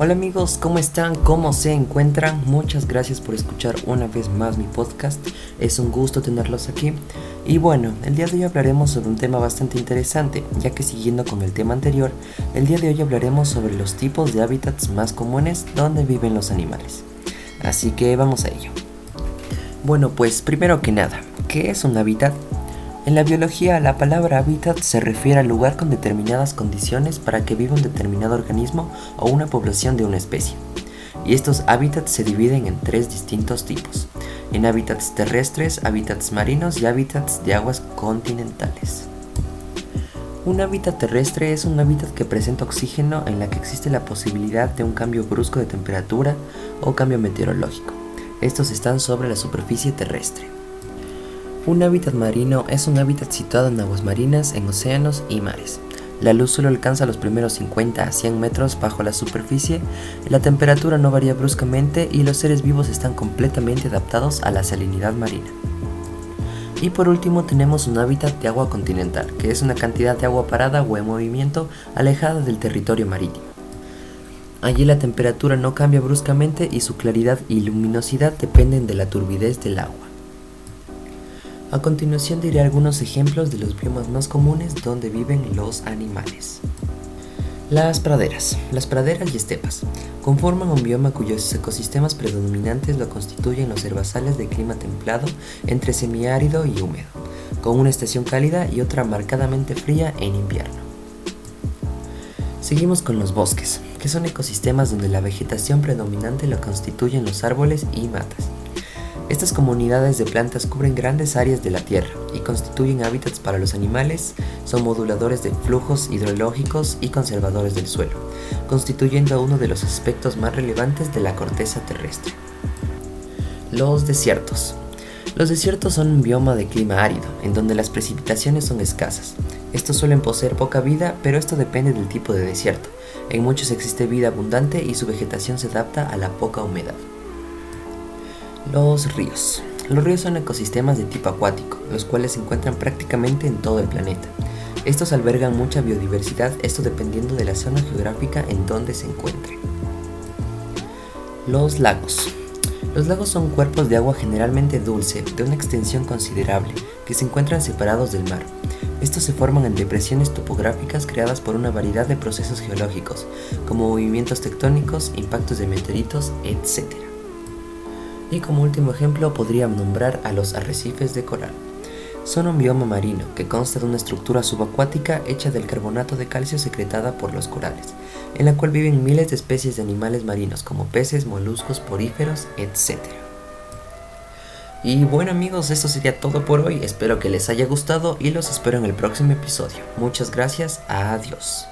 Hola amigos, ¿cómo están? ¿Cómo se encuentran? Muchas gracias por escuchar una vez más mi podcast. Es un gusto tenerlos aquí. Y bueno, el día de hoy hablaremos sobre un tema bastante interesante, ya que siguiendo con el tema anterior, el día de hoy hablaremos sobre los tipos de hábitats más comunes donde viven los animales. Así que vamos a ello. Bueno, pues primero que nada, ¿qué es un hábitat? En la biología, la palabra hábitat se refiere al lugar con determinadas condiciones para que viva un determinado organismo o una población de una especie. Y estos hábitats se dividen en tres distintos tipos, en hábitats terrestres, hábitats marinos y hábitats de aguas continentales. Un hábitat terrestre es un hábitat que presenta oxígeno en la que existe la posibilidad de un cambio brusco de temperatura o cambio meteorológico. Estos están sobre la superficie terrestre. Un hábitat marino es un hábitat situado en aguas marinas, en océanos y mares. La luz solo alcanza los primeros 50 a 100 metros bajo la superficie, la temperatura no varía bruscamente y los seres vivos están completamente adaptados a la salinidad marina. Y por último tenemos un hábitat de agua continental, que es una cantidad de agua parada o en movimiento alejada del territorio marítimo. Allí la temperatura no cambia bruscamente y su claridad y luminosidad dependen de la turbidez del agua. A continuación diré algunos ejemplos de los biomas más comunes donde viven los animales. Las praderas. Las praderas y estepas conforman un bioma cuyos ecosistemas predominantes lo constituyen los herbazales de clima templado entre semiárido y húmedo, con una estación cálida y otra marcadamente fría en invierno. Seguimos con los bosques, que son ecosistemas donde la vegetación predominante lo constituyen los árboles y matas. Estas comunidades de plantas cubren grandes áreas de la Tierra y constituyen hábitats para los animales, son moduladores de flujos hidrológicos y conservadores del suelo, constituyendo uno de los aspectos más relevantes de la corteza terrestre. Los desiertos. Los desiertos son un bioma de clima árido, en donde las precipitaciones son escasas. Estos suelen poseer poca vida, pero esto depende del tipo de desierto. En muchos existe vida abundante y su vegetación se adapta a la poca humedad. Los ríos. Los ríos son ecosistemas de tipo acuático, los cuales se encuentran prácticamente en todo el planeta. Estos albergan mucha biodiversidad, esto dependiendo de la zona geográfica en donde se encuentren. Los lagos. Los lagos son cuerpos de agua generalmente dulce, de una extensión considerable, que se encuentran separados del mar. Estos se forman en depresiones topográficas creadas por una variedad de procesos geológicos, como movimientos tectónicos, impactos de meteoritos, etc. Y como último ejemplo podría nombrar a los arrecifes de coral. Son un bioma marino que consta de una estructura subacuática hecha del carbonato de calcio secretada por los corales, en la cual viven miles de especies de animales marinos como peces, moluscos, poríferos, etc. Y bueno amigos, esto sería todo por hoy, espero que les haya gustado y los espero en el próximo episodio. Muchas gracias, adiós.